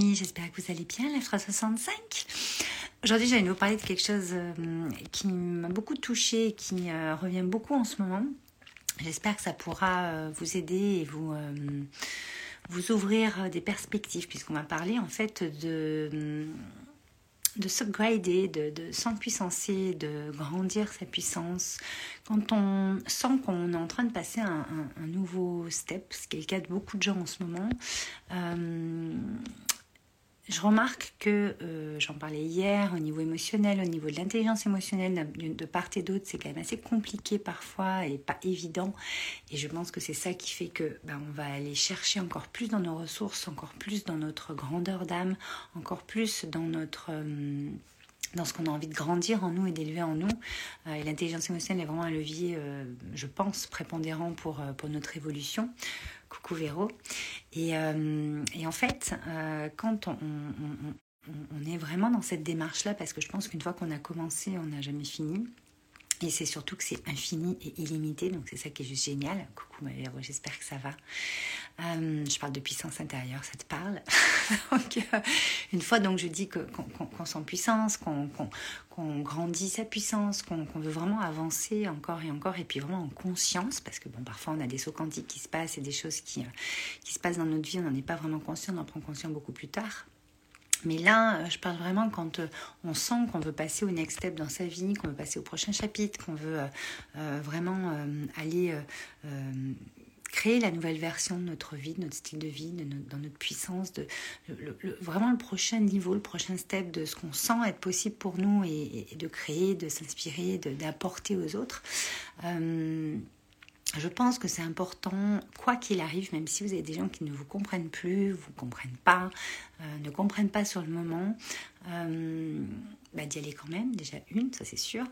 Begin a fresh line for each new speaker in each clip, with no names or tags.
J'espère que vous allez bien, la 65. Aujourd'hui, j'allais vous parler de quelque chose euh, qui m'a beaucoup touchée et qui euh, revient beaucoup en ce moment. J'espère que ça pourra euh, vous aider et vous, vous ouvrir des perspectives, puisqu'on va parler en fait de, de de, de s'empuissancer, de grandir sa puissance. Quand on sent qu'on est en train de passer un, un, nouveau step, ce qui est le cas de beaucoup de gens en ce moment, je remarque que, euh, j'en parlais hier, au niveau émotionnel, au niveau de l'intelligence émotionnelle, de, part et d'autre, c'est quand même assez compliqué parfois et pas évident. Et je pense que c'est ça qui fait que ben, on va aller chercher encore plus dans nos ressources, encore plus dans notre grandeur d'âme, encore plus dans notre... Euh, dans ce qu'on a envie de grandir en nous et d'élever en nous. Euh, et l'intelligence émotionnelle est vraiment un levier, je pense, prépondérant pour, pour notre évolution. Coucou Véro. Et, euh, en fait, euh, quand on, on, est vraiment dans cette démarche-là, parce que je pense qu'une fois qu'on a commencé, on n'a jamais fini. Et c'est surtout que c'est infini et illimité, donc c'est ça qui est juste génial. Coucou ma Véro, j'espère que ça va. Euh, je parle de puissance intérieure, ça te parle euh, Une fois donc je dis qu'on sent puissance, qu'on grandit sa puissance, qu'on veut vraiment avancer encore et encore, et puis vraiment en conscience, parce que bon, parfois on a des sauts quantiques qui se passent et des choses qui, euh, qui se passent dans notre vie, on n'en est pas vraiment conscient, on en prend conscience beaucoup plus tard. Mais là, euh, je parle vraiment quand euh, on sent qu'on veut passer au next step dans sa vie, qu'on veut passer au prochain chapitre, qu'on veut euh, vraiment aller créer la nouvelle version de notre vie, de notre style de vie, dans notre puissance, vraiment le prochain niveau, le prochain step de ce qu'on sent être possible pour nous et, de créer, de s'inspirer, d'apporter aux autres je pense que c'est important, quoi qu'il arrive, même si vous avez des gens qui ne vous comprennent plus, vous ne comprennent pas, euh, ne comprennent pas sur le moment, euh, bah, d'y aller quand même, déjà une, ça c'est sûr.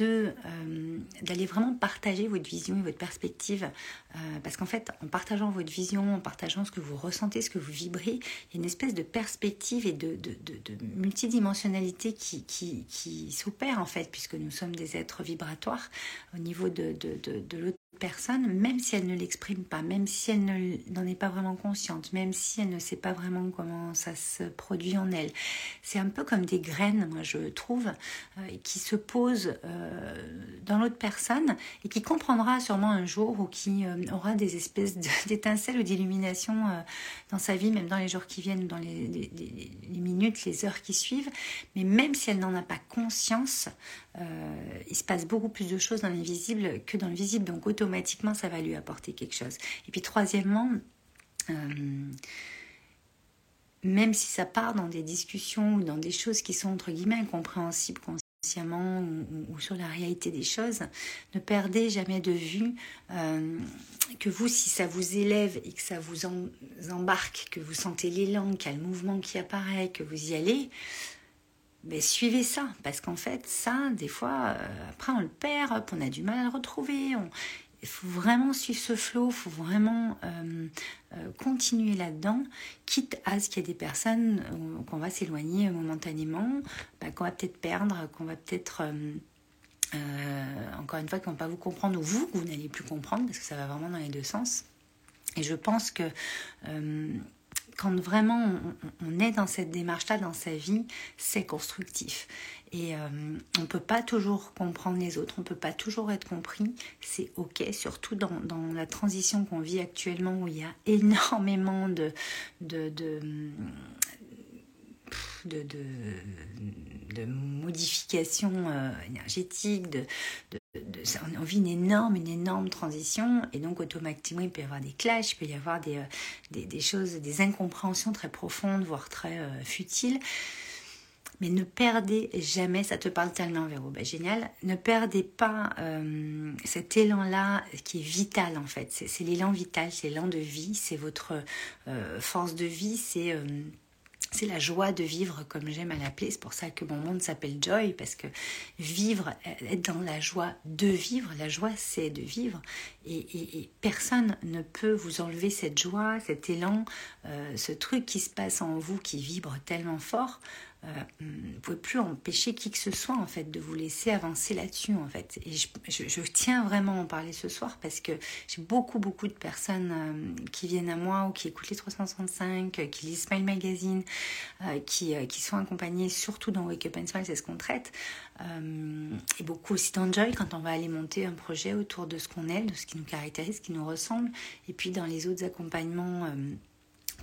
Euh, d'aller vraiment partager votre vision et votre perspective parce qu'en fait en partageant votre vision en partageant ce que vous ressentez ce que vous vibrez il y a une espèce de perspective et de, de, de, multidimensionnalité qui, qui, s'opère en fait puisque nous sommes des êtres vibratoires au niveau de l'autre personne, même si elle ne l'exprime pas, même si elle n'en est pas vraiment consciente, même si elle ne sait pas vraiment comment ça se produit en elle. C'est un peu comme des graines, moi je trouve, euh, qui se posent euh, dans l'autre personne et qui comprendra sûrement un jour ou qui euh, aura des espèces d'étincelles ou d'illumination dans sa vie, même dans les jours qui viennent, dans les, les, minutes, les heures qui suivent. Mais même si elle n'en a pas conscience, il se passe beaucoup plus de choses dans l'invisible que dans le visible. Donc automatiquement, ça va lui apporter quelque chose. Et puis troisièmement, euh, même si ça part dans des discussions ou dans des choses qui sont entre guillemets incompréhensibles consciemment ou, sur la réalité des choses, ne perdez jamais de vue euh, que vous, si ça vous élève et que ça vous embarque, que vous sentez l'élan, qu'il y a le mouvement qui apparaît, que vous y allez, mais suivez ça, parce qu'en fait, ça, des fois, euh, après on le perd, on a du mal à le retrouver. Il faut vraiment suivre ce flot, il faut vraiment euh, euh, continuer là-dedans, quitte à ce qu'il y ait des personnes qu'on va s'éloigner momentanément, bah, qu'on va peut-être perdre, qu'on va peut-être... encore une fois, qu'on ne va pas vous comprendre, ou vous, vous n'allez plus comprendre, parce que ça va vraiment dans les deux sens. Et je pense que quand vraiment on, est dans cette démarche-là dans sa vie, c'est constructif. Et euh, on ne peut pas toujours comprendre les autres, on ne peut pas toujours être compris, c'est ok, surtout dans, dans la transition qu'on vit actuellement où il y a énormément de, de, de modifications euh, énergétiques, de, on vit une énorme, une énorme transition et donc automatiquement il peut y avoir des clashs, il peut y avoir des, euh, des, choses, des incompréhensions très profondes, voire très euh, futiles. Mais ne perdez jamais, ça te parle tellement Véro, ben, génial, ne perdez pas euh, cet élan-là qui est vital en fait. C'est l'élan vital, c'est l'élan de vie, c'est votre force de vie, c'est c'est la joie de vivre, comme j'aime à l'appeler. C'est pour ça que mon monde s'appelle Joy, parce que vivre, être dans la joie de vivre, la joie c'est de vivre. Et, personne ne peut vous enlever cette joie, cet élan, euh, ce truc qui se passe en vous qui vibre tellement fort. Euh, vous ne pouvez plus empêcher qui que ce soit en fait de vous laisser avancer là-dessus en fait. Et je, tiens vraiment à en parler ce soir parce que j'ai beaucoup beaucoup de personnes euh, qui viennent à moi ou qui écoutent les 365, qui lisent Smile Magazine, qui, qui sont accompagnées surtout dans Wake Up and Smile, c'est ce qu'on traite. et beaucoup aussi d'enjoy quand on va aller monter un projet autour de ce qu'on est, de ce qui nous caractérise, ce qui nous ressemble. Et puis dans les autres accompagnements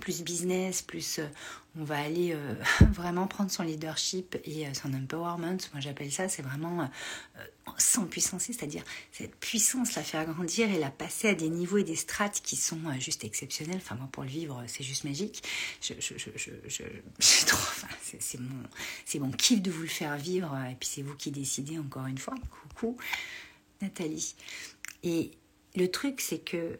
plus business, plus euh, on va aller euh, vraiment prendre son leadership et euh, son empowerment. Moi j'appelle ça, c'est vraiment sans puissance, c'est-à-dire cette puissance la faire grandir et la passer à des niveaux et des strates qui sont juste exceptionnels. Enfin moi pour le vivre c'est juste magique. Je, je, je, je c'est mon, c'est mon kiff de vous le faire vivre et puis c'est vous qui décidez encore une fois. Coucou Nathalie. Et le truc c'est que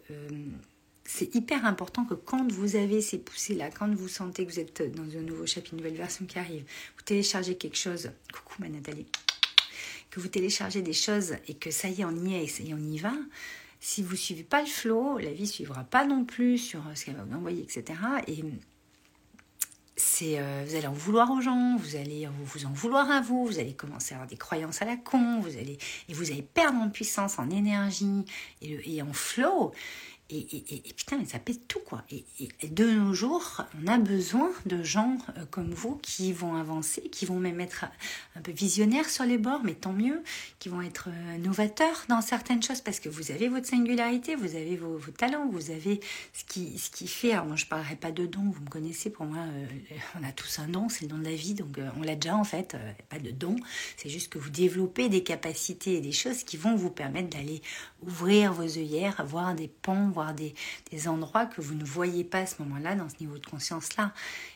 c'est hyper important que quand vous avez ces poussées-là, quand vous sentez que vous êtes dans un nouveau chapitre, une nouvelle version qui arrive, vous téléchargez quelque chose, coucou ma Nathalie, que vous téléchargez des choses et que ça y est, on y est et on y va, si vous ne suivez pas le flow, la vie ne suivra pas non plus sur ce qu'elle va vous envoyer, etc. Et c'est, euh, vous allez en vouloir aux gens, vous allez vous en vouloir à vous, vous allez commencer à avoir des croyances à la con, vous allez, et vous allez perdre en puissance, en énergie et, et en flow. Et, putain, mais ça pète tout, quoi. Et, de nos jours, on a besoin de gens euh, comme vous qui vont avancer, qui vont même être un peu visionnaires sur les bords, mais tant mieux, qui vont être euh, novateurs dans certaines choses parce que vous avez votre singularité, vous avez vos, talents, vous avez ce qui, ce qui fait. Alors, moi, je ne parlerai pas de dons, vous me connaissez, pour moi, euh, on a tous un don, c'est le don de la vie, donc on l'a déjà en fait, pas de don, c'est juste que vous développez des capacités et des choses qui vont vous permettre d'aller ouvrir vos œillères, voir des ponts, voir des, endroits que vous ne voyez pas à ce moment-là, dans ce niveau de conscience-là.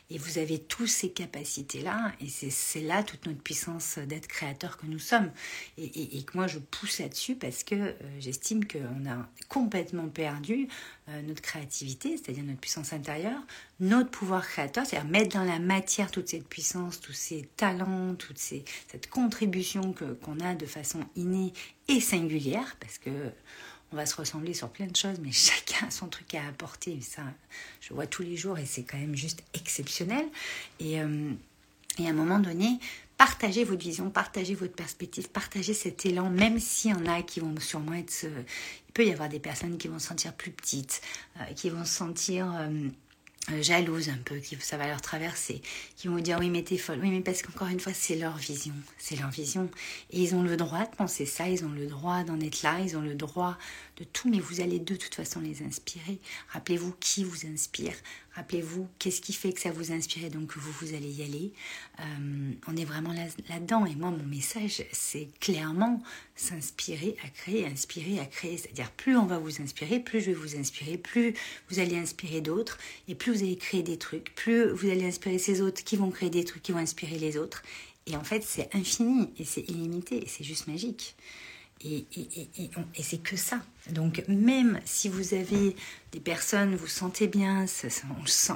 Et vous avez tous ces capacités-là, et c'est là toute notre puissance d'être créateur que nous sommes. Et, que moi, je pousse là-dessus parce que euh, j'estime qu'on a complètement perdu euh, notre créativité, c'est-à-dire notre puissance intérieure, notre pouvoir créateur, c'est-à-dire mettre dans la matière toute cette puissance, tous ces talents, toute ces, cette contribution qu'on a de façon innée et singulière, parce que on va se ressembler sur plein de choses, mais chacun a son truc à apporter. Ça, je vois tous les jours et c'est quand même juste exceptionnel. Et, euh, et à un moment donné, partagez votre vision, partagez votre perspective, partagez cet élan, même s'il y en a qui vont sûrement être... Il peut y avoir des personnes qui vont se sentir plus petites, euh, qui vont se sentir... Euh, euh, jalouses un peu, qui ça va leur traverser, qui vont vous dire oui mais t'es folle, oui mais parce qu'encore une fois c'est leur vision, c'est leur vision. Et ils ont le droit de penser ça, ils ont le droit d'en être là, ils ont le droit de tout, mais vous allez de toute façon les inspirer. Rappelez-vous qui vous inspire, rappelez-vous qu'est-ce qui fait que ça vous inspire et donc que vous, vous allez y aller. Euh, on est vraiment là-dedans et moi mon message c'est clairement s'inspirer à créer, inspirer à créer, c'est-à-dire plus on va vous inspirer, plus je vais vous inspirer, plus vous allez inspirer d'autres et plus vous allez créer des trucs, plus vous allez inspirer ces autres qui vont créer des trucs qui vont inspirer les autres. Et en fait, c'est infini et c'est illimité et c'est juste magique. Et, c'est que ça. Donc même si vous avez des personnes, vous sentez bien, on le sent,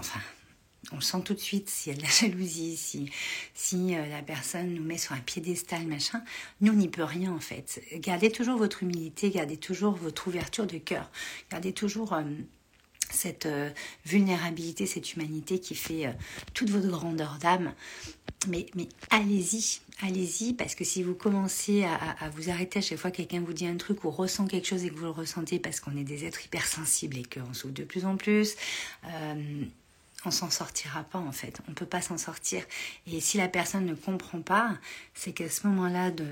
on le sent tout de suite s'il y a de la jalousie, si, si euh, la personne nous met sur un piédestal, machin, nous, on n'y peut rien en fait. Gardez toujours votre humilité, gardez toujours votre ouverture de cœur, gardez toujours... Euh, cette euh, vulnérabilité, cette humanité qui fait toute votre grandeur d'âme. Mais, mais allez-y, allez-y, parce que si vous commencez à, vous arrêter à chaque fois que quelqu'un vous dit un truc ou ressent quelque chose et que vous le ressentez parce qu'on est des êtres hypersensibles et qu'on souffre de plus en plus, euh, on s'en sortira pas en fait. On peut pas s'en sortir. Et si la personne ne comprend pas, c'est qu'à ce moment-là de,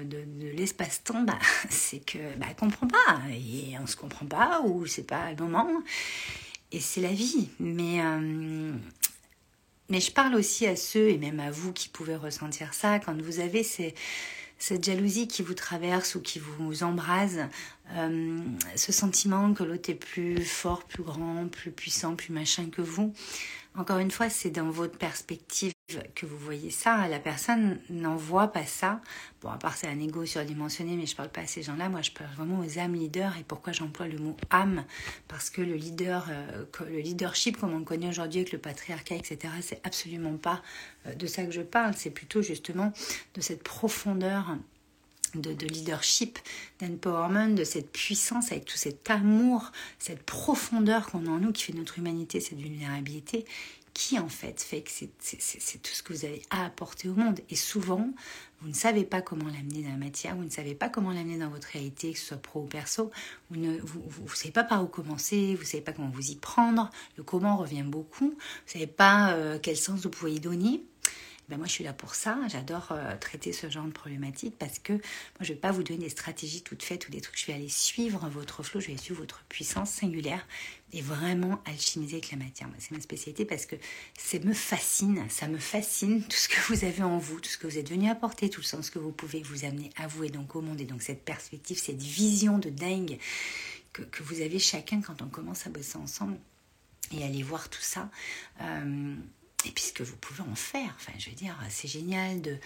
l'espace-temps, bah, c'est que bah, comprend pas et on se comprend pas ou c'est pas le moment. Et c'est la vie. Mais euh, mais je parle aussi à ceux, et même à vous qui pouvez ressentir ça, quand vous avez cette jalousie qui vous traverse ou qui vous embrase, euh, ce sentiment que l'autre est plus fort, plus grand, plus puissant, plus machin que vous. Encore une fois, c'est dans votre perspective que vous voyez ça. La personne n'en voit pas ça. Bon, à part c'est un ego surdimensionné, mais je parle pas à ces gens-là. Moi, je parle vraiment aux âmes leaders. Et pourquoi j'emploie le mot âme Parce que le leader, euh, le leadership comme on le connaît aujourd'hui avec le patriarcat, etc., c'est absolument pas euh, de ça que je parle. C'est plutôt justement de cette profondeur de, de, leadership, d'empowerment, de cette puissance avec tout cet amour, cette profondeur qu'on a en nous qui fait notre humanité, cette vulnérabilité, qui en fait fait que c'est tout ce que vous avez à apporter au monde. Et souvent, vous ne savez pas comment l'amener dans la matière, vous ne savez pas comment l'amener dans votre réalité, que ce soit pro ou perso, vous ne vous, savez pas par où commencer, vous ne savez pas comment vous y prendre, le comment revient beaucoup, vous ne savez pas euh, quel sens vous pouvez y donner. Ben moi je suis là pour ça, j'adore euh, traiter ce genre de problématique parce que moi je ne vais pas vous donner des stratégies toutes faites ou des trucs, je vais aller suivre votre flow, je vais suivre votre puissance singulière et vraiment alchimiser avec la matière. C'est ma spécialité parce que ça me fascine, ça me fascine tout ce que vous avez en vous, tout ce que vous êtes venu apporter, tout le sens que vous pouvez vous amener à vous et donc au monde et donc cette perspective, cette vision de dingue que, que vous avez chacun quand on commence à bosser ensemble et aller voir tout ça. Euh, et puis ce que vous pouvez en faire. Enfin, je veux dire, c'est génial de,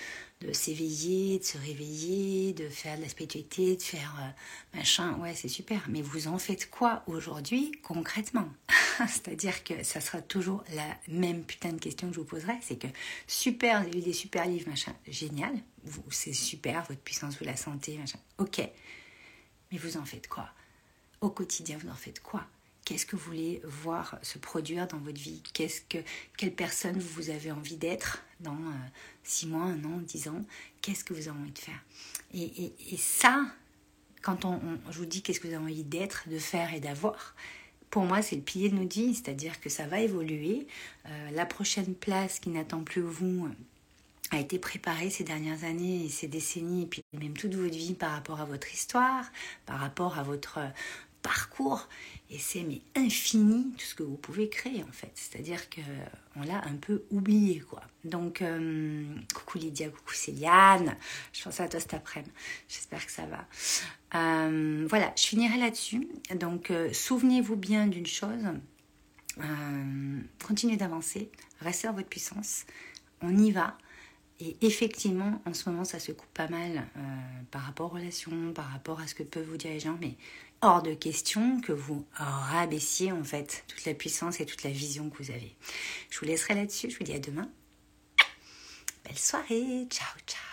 de s'éveiller, de se réveiller, de faire de la spiritualité, de faire euh, machin. Ouais, c'est super. Mais vous en faites quoi aujourd'hui concrètement? C'est-à-dire que ça sera toujours la même putain de question que je vous poserai. C'est que super, vous avez des super livres, machin. Génial. C'est super, votre puissance, vous la sentez, machin. Ok. Mais vous en faites quoi? Au quotidien, vous en faites quoi? Qu'est-ce que vous voulez voir se produire dans votre vie? Qu'est-ce que, Quelle personne vous avez envie d'être dans 6 euh, mois, un an, 10 ans? Qu'est-ce que vous avez envie de faire? Et, ça, quand on, je vous dis qu'est-ce que vous avez envie d'être, de faire et d'avoir, pour moi, c'est le pilier de notre vie, c'est-à-dire que ça va évoluer. Euh, la prochaine place qui n'attend plus vous a été préparée ces dernières années et ces décennies, et puis même toute votre vie par rapport à votre histoire, par rapport à votre parcours et c'est mais infini tout ce que vous pouvez créer en fait. C'est-à-dire que on l'a un peu oublié quoi. Donc euh, coucou Lydia, coucou Céliane, je pense à toi cet après-midi. J'espère que ça va. Euh, voilà, je finirai là-dessus. Donc euh, souvenez-vous bien d'une chose. continuez d'avancer, restez dans votre puissance. On y va. Et effectivement, en ce moment, ça se coupe pas mal par rapport aux relations, par rapport à ce que peuvent vous dire les gens, mais hors de question que vous rabaissiez en fait toute la puissance et toute la vision que vous avez. Je vous laisserai là-dessus, je vous dis à demain. Belle soirée, ciao ciao